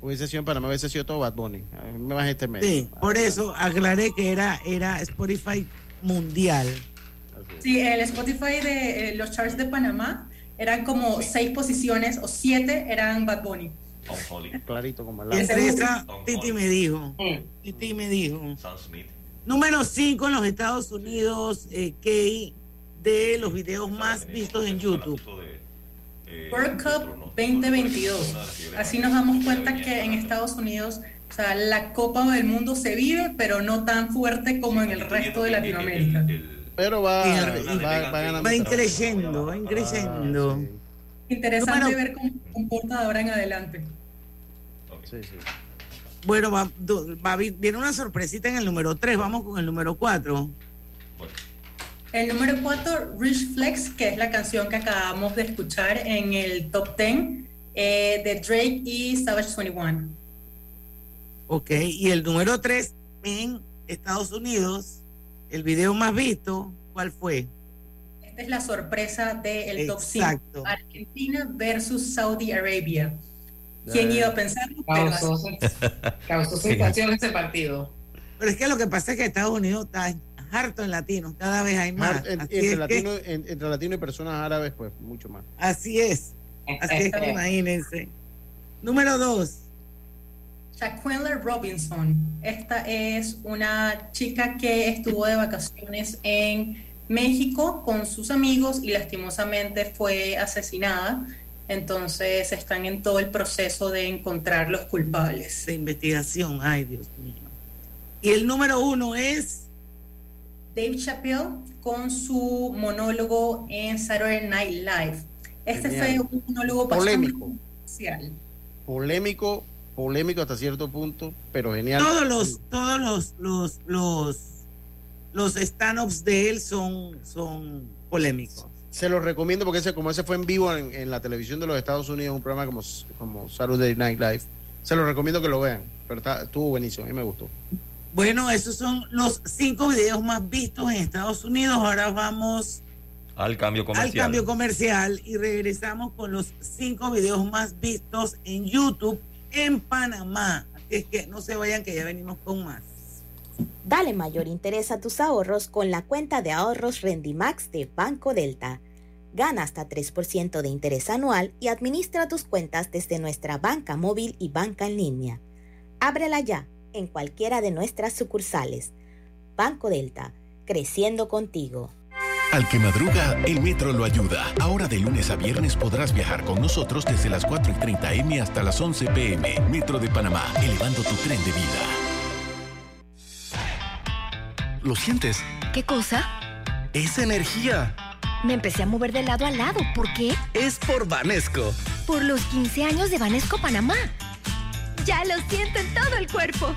Hubiese sido en Panamá, hubiese sido todo Bad Bunny. A mí me bajé este mes. Sí, por eso aclaré que era, era Spotify mundial. Sí, el Spotify de eh, los charts de Panamá eran como seis posiciones o siete eran Bad Bunny. Clarito como el entre esa, Titi me dijo. Titi me dijo. Número 5 en los Estados Unidos, eh, Kay, de los videos más vistos en YouTube. World Cup 2022. Así nos damos cuenta que en Estados Unidos, o sea, la Copa del Mundo se vive, pero no tan fuerte como en el resto de Latinoamérica. Pero va, Fíjate, va, va ganando. Va increyendo, va increyendo. Interesante Número- ver cómo se comporta de ahora en adelante. Sí, sí. Bueno, va, va- viene una sorpresita en el número 3. Vamos con el número 4. El número 4, Rich Flex, que es la canción que acabamos de escuchar en el top 10 eh, de Drake y Savage 21. Ok, y el número 3 en Estados Unidos, el video más visto, ¿cuál fue? Esta es la sorpresa del top 5. Exacto. Argentina versus Saudi Arabia. ¿Quién iba a pensar? Causó, causó sensación ese partido. Pero es que lo que pasa es que Estados Unidos está harto en latinos, cada vez hay más. En- entre, que- latino, en- entre latino y personas árabes, pues mucho más. Así es. Así es que imagínense. Número dos. Shaquille Robinson. Esta es una chica que estuvo de vacaciones en México con sus amigos y lastimosamente fue asesinada. Entonces están en todo el proceso de encontrar los culpables. De investigación, ay Dios mío. Y el número uno es Dave Chappelle con su monólogo en Saturday Night Live. Este Genial. fue un monólogo Polémico. Polémico, polémico hasta cierto punto, pero genial. todos los, todos los, los, los, los stand-ups de él son, son polémicos. Se los recomiendo porque ese, como ese fue en vivo en, en la televisión de los Estados Unidos, un programa como, como Saturday Night Live. Se los recomiendo que lo vean. Pero está- estuvo buenísimo, a mí me gustó. Bueno, esos son los cinco videos más vistos en Estados Unidos. Ahora vamos Al cambio al comercial. cambio comercial y regresamos con los cinco videos más vistos en YouTube en Panamá. Así es que no se vayan que ya venimos con más. Dale mayor interés a tus ahorros con la cuenta de ahorros Rendimax de Banco Delta. Gana hasta 3% de interés anual y administra tus cuentas desde nuestra banca móvil y banca en línea. Ábrela ya en cualquiera de nuestras sucursales. Banco Delta, creciendo contigo. Al que madruga, el metro lo ayuda. Ahora de lunes a viernes podrás viajar con nosotros desde las 4 y 30 M hasta las 11 PM. Metro de Panamá, elevando tu tren de vida. ¿Lo sientes? ¿Qué cosa? Es energía. Me empecé a mover de lado a lado. ¿Por qué? Es por Vanesco. Por los 15 años de Vanesco Panamá. Ya lo siento en todo el cuerpo.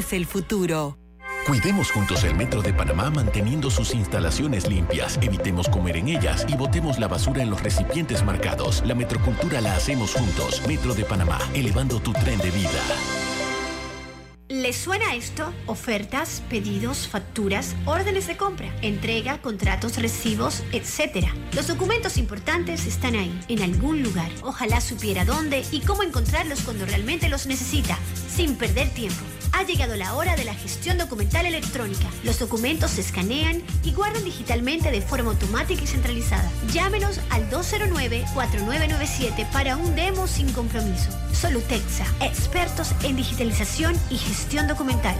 el futuro. Cuidemos juntos el Metro de Panamá manteniendo sus instalaciones limpias, evitemos comer en ellas y botemos la basura en los recipientes marcados. La metrocultura la hacemos juntos. Metro de Panamá, elevando tu tren de vida. ¿Les suena esto? Ofertas, pedidos, facturas, órdenes de compra, entrega, contratos, recibos, etc. Los documentos importantes están ahí, en algún lugar. Ojalá supiera dónde y cómo encontrarlos cuando realmente los necesita, sin perder tiempo. Ha llegado la hora de la gestión documental electrónica. Los documentos se escanean y guardan digitalmente de forma automática y centralizada. Llámenos al 209-4997 para un demo sin compromiso. Solutexa, expertos en digitalización y gestión documental.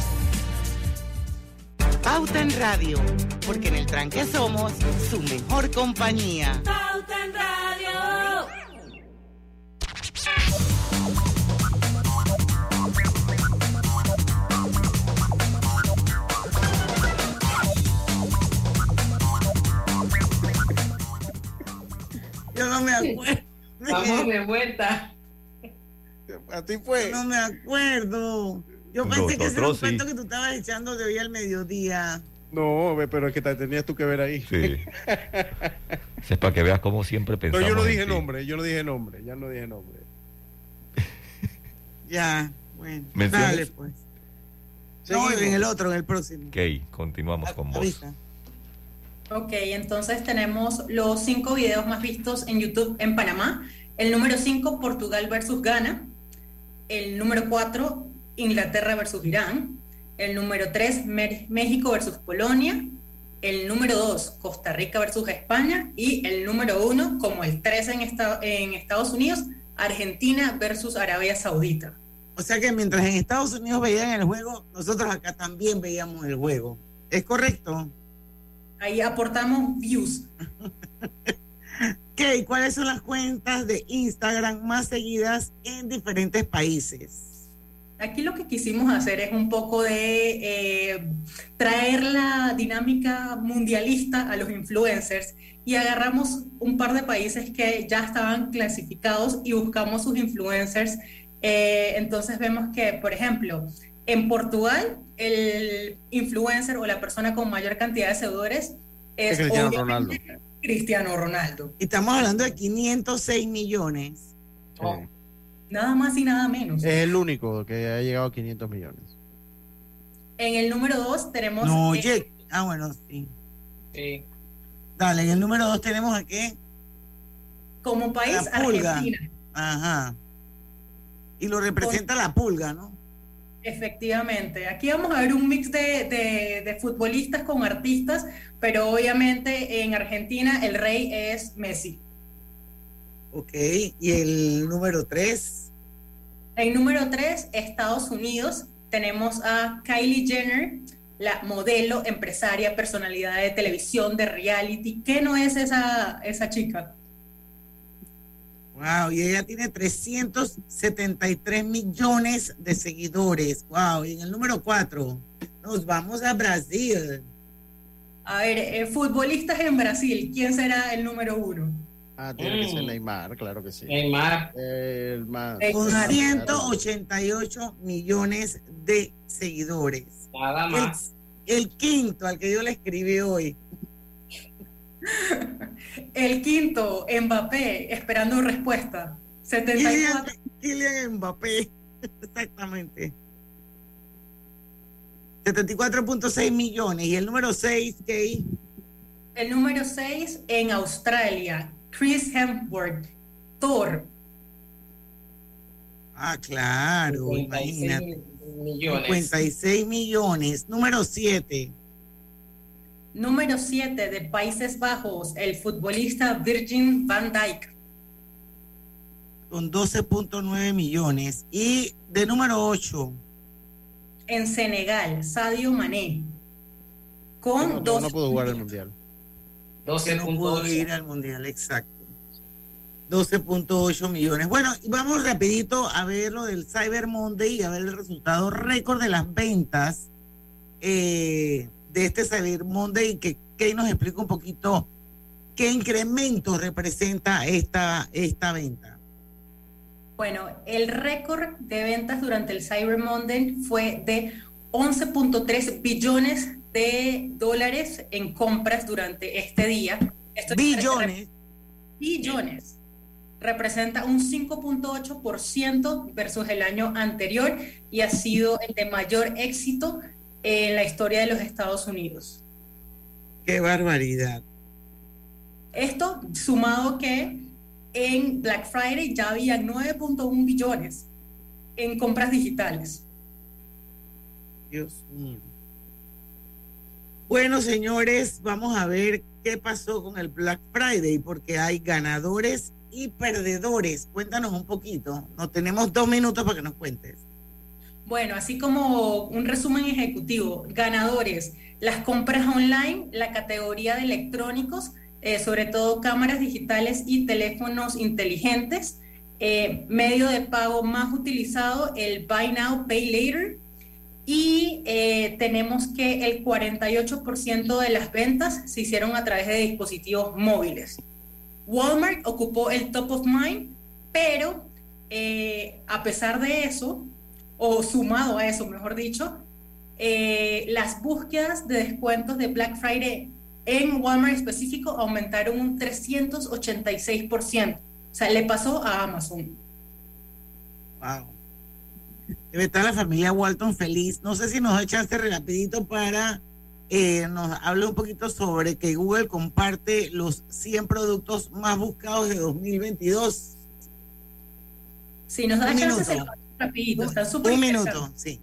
Pauta en Radio, porque en el tranque somos su mejor compañía. Pauta en Radio. Acuerdo. Vamos de vuelta. A ti fue. Yo no me acuerdo. Yo pensé que ese era un sí. cuento que tú estabas echando de hoy al mediodía. No, ve, pero es que te tenías tú que ver ahí. Sí. Es para que veas cómo siempre Pero pensamos. yo no dije nombre, yo no dije nombre, ya no dije nombre. Ya, bueno. Dale, pues. No, en el otro, en el próximo. Ok, continuamos con vos. Avisa. Ok, entonces tenemos los cinco videos más vistos en YouTube en Panamá. El número 5, Portugal versus Ghana. El número 4, Inglaterra versus Irán. El número 3, México versus Polonia. el número 2, Costa Rica versus España, y el número 1, como el 13 en, en Estados Unidos, Argentina versus Arabia Saudita. O sea que mientras en Estados Unidos veían el juego, nosotros acá también veíamos el juego. ¿Es correcto? Ahí aportamos views. ¿Qué? ¿Cuáles son las cuentas de Instagram más seguidas en diferentes países? Aquí lo que quisimos hacer es un poco de eh, traer la dinámica mundialista a los influencers y agarramos un par de países que ya estaban clasificados y buscamos sus influencers. Eh, entonces vemos que, por ejemplo, en Portugal, el influencer o la persona con mayor cantidad de seguidores es, Cristiano Ronaldo. Cristiano Ronaldo. Y estamos hablando de 506 millones. Oh. Nada más y nada menos. Es el único que ha llegado a 500 millones. En el número 2 tenemos... No, oye. Ah, bueno, sí. Sí. Dale, en el número 2 tenemos a qué? Como país, La pulga. Argentina. Ajá. Y lo representa la pulga, ¿no? Efectivamente, aquí vamos a ver un mix de, de, de, futbolistas con artistas, pero obviamente en Argentina el rey es Messi. Ok, ¿y el número 3? En número 3, Estados Unidos, tenemos a Kylie Jenner, la modelo, empresaria, personalidad de televisión, de reality. ¿Qué no es esa, esa chica? Wow, y ella tiene 373 millones de seguidores. Wow, y en el número 4, nos vamos a Brasil. A ver, eh, futbolistas en Brasil, ¿quién será el número uno? Ah, tiene que ser Neymar, claro que sí. Neymar. El más. Con 188 millones de seguidores. Nada más. El, el quinto al que yo le escribí hoy. El quinto, Mbappé, esperando respuesta. 74. Kylian Mbappé, exactamente. 74.6 millones. Y el número 6, Kay. El número 6 en Australia, Chris Hemsworth, Thor. Ah, claro, 56 imagínate. millones. 56 millones. Número 7. Número 7 de Países Bajos, el futbolista Virgin van Dijk. Con 12.9 millones. Y de número 8. En Senegal, Sadio Mané. Con No, no, dos no pudo jugar el mundial. que no pudo ir al mundial, exacto. 12.8 millones. Bueno, y vamos rapidito a ver lo del Cyber Monday y a ver el resultado récord de las ventas eh, de este Cyber Monday y que nos explica un poquito qué incremento representa esta, esta venta. Bueno, el récord de ventas durante el Cyber Monday fue de 11.3 billones de dólares en compras durante este día. Esto Billones. Billones. Representa un 5.8% versus el año anterior y ha sido el de mayor éxito en la historia de los Estados Unidos. Qué barbaridad. Esto sumado que en Black Friday ya había 9.1 billones en compras digitales. Dios mío. Bueno, señores, vamos a ver qué pasó con el Black Friday, porque hay ganadores y perdedores. Cuéntanos un poquito. Nos tenemos dos minutos para que nos cuentes. Bueno, así como un resumen ejecutivo, ganadores, las compras online, la categoría de electrónicos, eh, sobre todo cámaras digitales y teléfonos inteligentes, eh, medio de pago más utilizado, el Buy Now, Pay Later, y eh, tenemos que el 48% de las ventas se hicieron a través de dispositivos móviles. Walmart ocupó el top of mind, pero a pesar de eso, o sumado a eso, mejor dicho, eh, las búsquedas de descuentos de Black Friday en Walmart específico aumentaron un 386%. O sea, le pasó a Amazon. Wow. Debe estar la familia Walton feliz. No sé si nos echaste rapidito para eh, nos hable un poquito sobre que Google comparte los 100 productos más buscados de 2022. Si nos da chance, se lo rapidito. Está súper Un minuto, sí.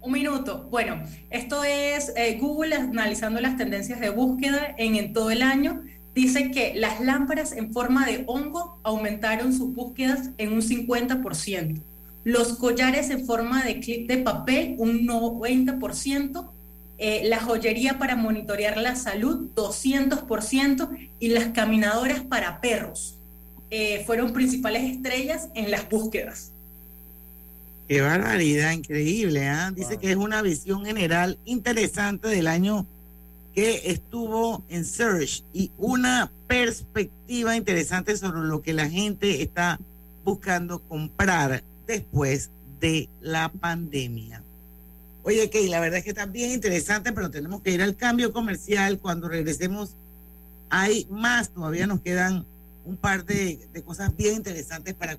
Un minuto. Bueno, esto es eh, Google analizando las tendencias de búsqueda en, en todo el año. Dice que las lámparas en forma de hongo aumentaron sus búsquedas en un 50%. Los collares en forma de clip de papel, un 90%. Eh, la joyería para monitorear la salud, 200%. Y las caminadoras para perros eh, fueron principales estrellas en las búsquedas. Qué barbaridad, increíble. ¿ah? Dice que es una visión general interesante del año que estuvo en Search y una perspectiva interesante sobre lo que la gente está buscando comprar después de la pandemia. Oye, Key, la verdad es que está bien interesante, pero tenemos que ir al cambio comercial. Cuando regresemos, hay más. Todavía nos quedan un par de, de cosas bien interesantes para.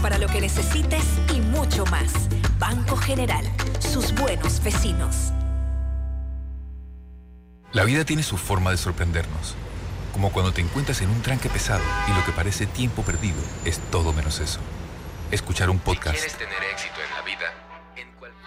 Para lo que necesites y mucho más. Banco General, sus buenos vecinos. La vida tiene su forma de sorprendernos. Como cuando te encuentras en un tranque pesado y lo que parece tiempo perdido es todo menos eso. Escuchar un podcast. tener éxito en la vida,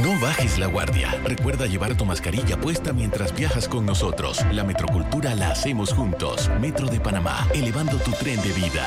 No bajes la guardia. Recuerda llevar tu mascarilla puesta mientras viajas con nosotros. La metrocultura la hacemos juntos. Metro de Panamá, elevando tu tren de vida.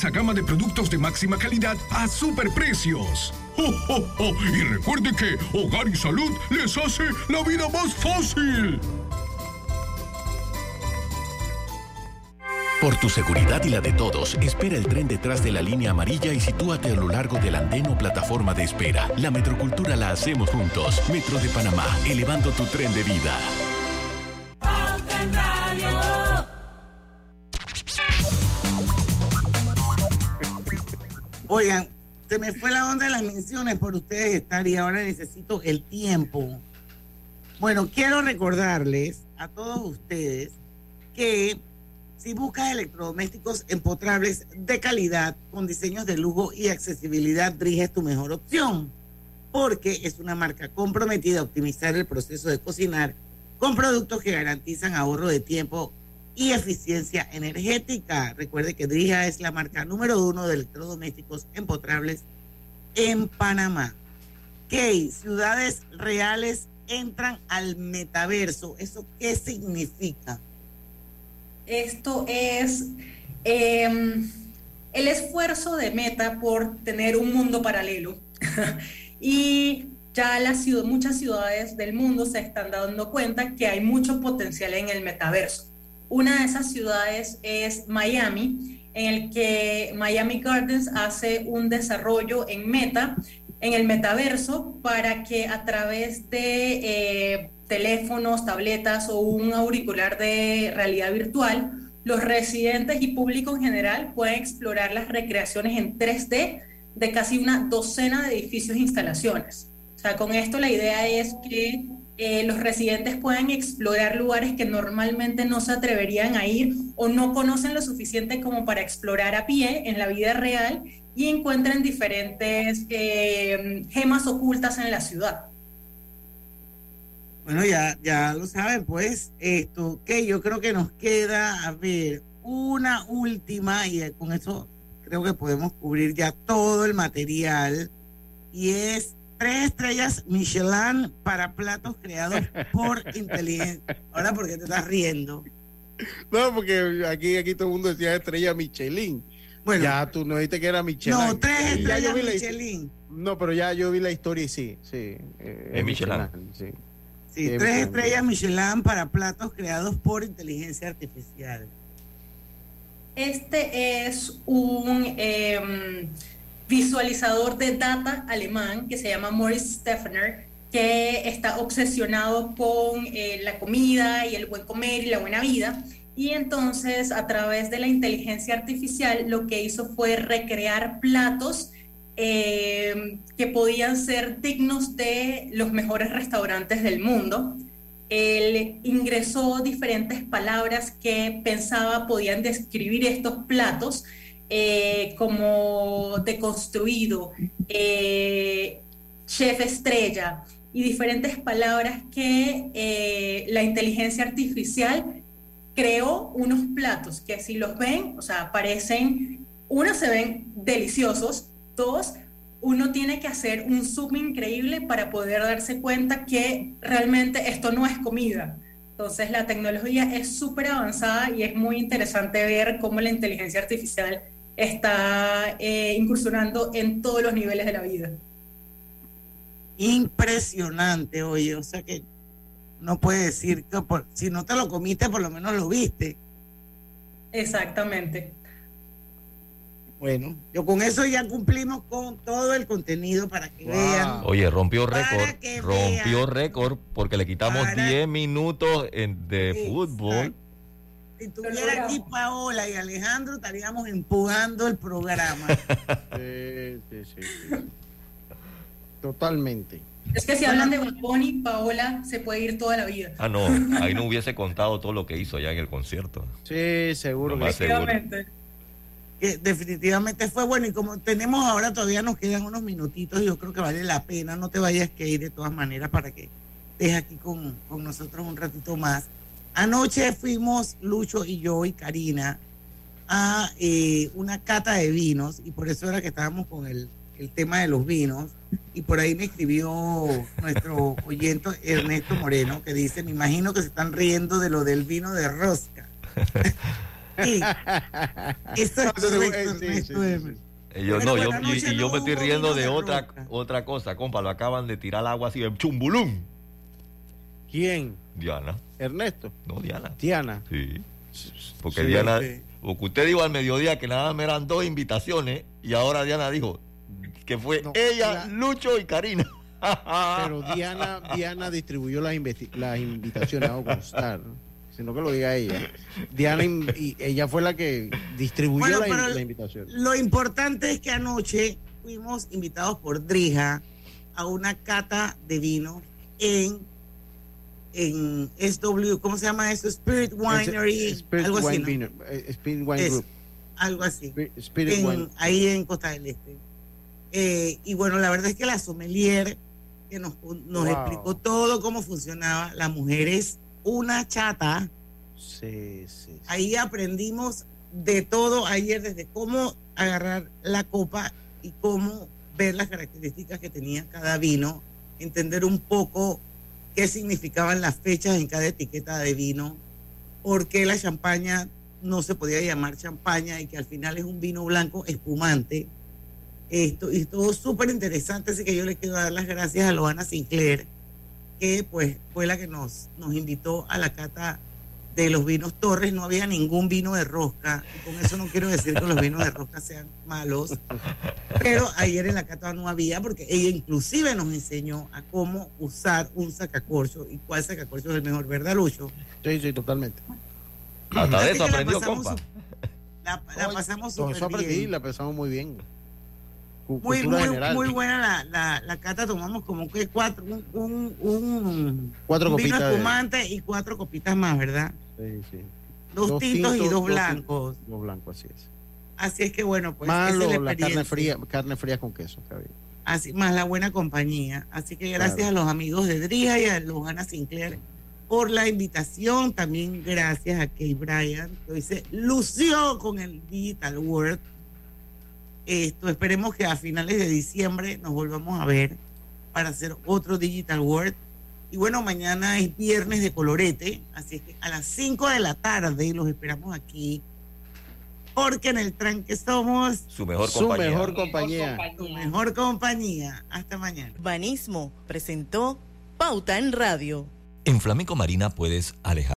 gama de productos de máxima calidad a superprecios. ¡Oh, oh, oh! Y recuerde que Hogar y Salud les hace la vida más fácil. Por tu seguridad y la de todos, espera el tren detrás de la línea amarilla y sitúate a lo largo del andén o plataforma de espera. La metrocultura la hacemos juntos. Metro de Panamá, elevando tu tren de vida. Oigan, se me fue la onda de las menciones por ustedes estar y ahora necesito el tiempo. Bueno, quiero recordarles a todos ustedes que si buscas electrodomésticos empotrables de calidad con diseños de lujo y accesibilidad, Drija es tu mejor opción, porque es una marca comprometida a optimizar el proceso de cocinar con productos que garantizan ahorro de tiempo y eficiencia energética. Recuerde que Drija es la marca número uno de electrodomésticos empotrables en Panamá. ¿Qué? Ciudades reales entran al metaverso. ¿Eso qué significa? Esto es em, el esfuerzo de Meta por tener un mundo paralelo. y ya las ciudad, muchas ciudades del mundo se están dando cuenta que hay mucho potencial en el metaverso. Una de esas ciudades es Miami, en el que Miami Gardens hace un desarrollo en Meta, en el metaverso, para que a través de eh, teléfonos, tabletas o un auricular de realidad virtual, los residentes y público en general pueden explorar las recreaciones en 3D de casi una docena de edificios e instalaciones. O sea, con esto la idea es que eh, los residentes puedan explorar lugares que normalmente no se atreverían a ir o no conocen lo suficiente como para explorar a pie en la vida real y encuentren diferentes eh, gemas ocultas en la ciudad. Bueno, ya, ya lo saben, pues, esto que yo creo que nos queda, a ver, una última, y con eso creo que podemos cubrir ya todo el material, y es tres estrellas Michelin para platos creados por inteligencia. Ahora, ¿por qué te estás riendo? No, porque aquí, aquí todo el mundo decía estrella Michelin. Bueno, ya tú no dijiste que era Michelin. No, tres estrellas Michelin. no, pero ya yo vi la historia y sí, sí. Eh, es Michelin. sí. Sí, tres estrellas Michelin para platos creados por inteligencia artificial. Este es un em, visualizador de data alemán que se llama Morris Steffner, que está obsesionado con eh, la comida y el buen comer y la buena vida. Y entonces, a través de la inteligencia artificial, lo que hizo fue recrear platos eh, que podían ser dignos de los mejores restaurantes del mundo. Él ingresó diferentes palabras que pensaba podían describir estos platos, eh, como deconstruido, eh, chef estrella y diferentes palabras que la inteligencia artificial creó unos platos que si los ven, o sea, parecen, uno se ven deliciosos, Dos, uno tiene que hacer un zoom increíble para poder darse cuenta que realmente esto no es comida. Entonces la tecnología es súper avanzada y es muy interesante ver cómo la inteligencia artificial está eh, incursionando en todos los niveles de la vida. Impresionante, oye, o sea que no puede decir que si no te lo comiste, por lo menos lo viste. Exactamente. Bueno, yo con eso ya cumplimos con todo el contenido para que vean. Oye, rompió récord, rompió récord porque le quitamos 10 minutos de fútbol. Si tuviera aquí Paola y Alejandro, estaríamos empujando el programa. sí, sí, sí. Totalmente. Es que si hablan de Bad Paola se puede ir toda la vida. Ah, no, ahí no hubiese contado todo lo que hizo allá en el concierto. Sí, seguro que seguro definitivamente fue bueno y como tenemos ahora todavía nos quedan unos minutitos, yo creo que vale la pena, no te vayas que ir de todas maneras para que estés aquí con, nosotros un ratito más. Anoche fuimos Lucho y yo y Karina a eh, una cata de vinos y por eso era que estábamos con el, el tema de los vinos y por ahí me escribió nuestro oyente Ernesto Moreno que dice, me imagino que se están riendo de lo del vino de rosca. Yo, no, yo, y, yo me estoy riendo de otra, otra cosa, compa. Lo acaban de tirar al agua así, chumbulum. ¿Quién? Diana. Ernesto. No, Diana. Diana. Sí. Porque Diana, porque usted dijo al mediodía que nada me eran dos invitaciones y ahora Diana dijo que fue ella, Lucho y Karina. Pero Diana, Diana distribuyó las, las invitaciones a constar sino que lo diga ella. Diana, y ella fue la que distribuyó la, invitación. Lo importante es que anoche fuimos invitados por Drija a una cata de vino en en SW, ¿cómo se llama eso? Spirit Winery, algo así. Eh, Spirit Wine Group. Algo así. Spirit, Ahí en Costa del Este. Eh, y bueno, la verdad es que la sommelier que nos, nos explicó todo cómo funcionaba, las mujeres una chata. Sí, sí, Ahí aprendimos de todo ayer, desde cómo agarrar la copa y cómo ver las características que tenía cada vino, entender un poco qué significaban las fechas en cada etiqueta de vino, por qué la champaña no se podía llamar champaña y que al final es un vino blanco espumante. Esto, y estuvo súper interesante, así que yo le quiero dar las gracias a Loana Sinclair, que pues fue la que nos, nos invitó a la cata de los vinos Torres. No había ningún vino de rosca, y con eso no quiero decir que los vinos de rosca sean malos, pero ayer en la cata no había, porque ella inclusive nos enseñó a cómo usar un sacacorcho y cuál sacacorcho es el mejor, ¿verdad, Lucho? Sí, sí, totalmente. Hasta Así de eso la aprendió, pasamos compa. La, la pasamos súper eso aprendí, bien. la pensamos muy bien. Muy, muy, muy buena la, la, la cata, tomamos como que cuatro, un, un, un Cuatro vino copitas de- espumante y cuatro copitas más, ¿verdad? Sí, sí. Dos, tintos, y dos blancos. Dos blancos, así es. Así es que bueno, pues más es la la carne fría, carne fría con queso, bien. Así, más la buena compañía. Así que gracias Claro. a los amigos de Drija y a Lujana Sinclair por la invitación. También gracias a Kay Bryan, que hoy se lució con el Digital World. Esto, esperemos que a finales de diciembre nos volvamos a ver para hacer otro Digital World. Y bueno, mañana es viernes de colorete, así es que a las 5 de la tarde los esperamos aquí, porque en el tranque somos Su mejor Su compañía. mejor compañía. tu mejor compañía. Hasta mañana. Banismo presentó Pauta en Radio. En Flamenco Marina puedes alejar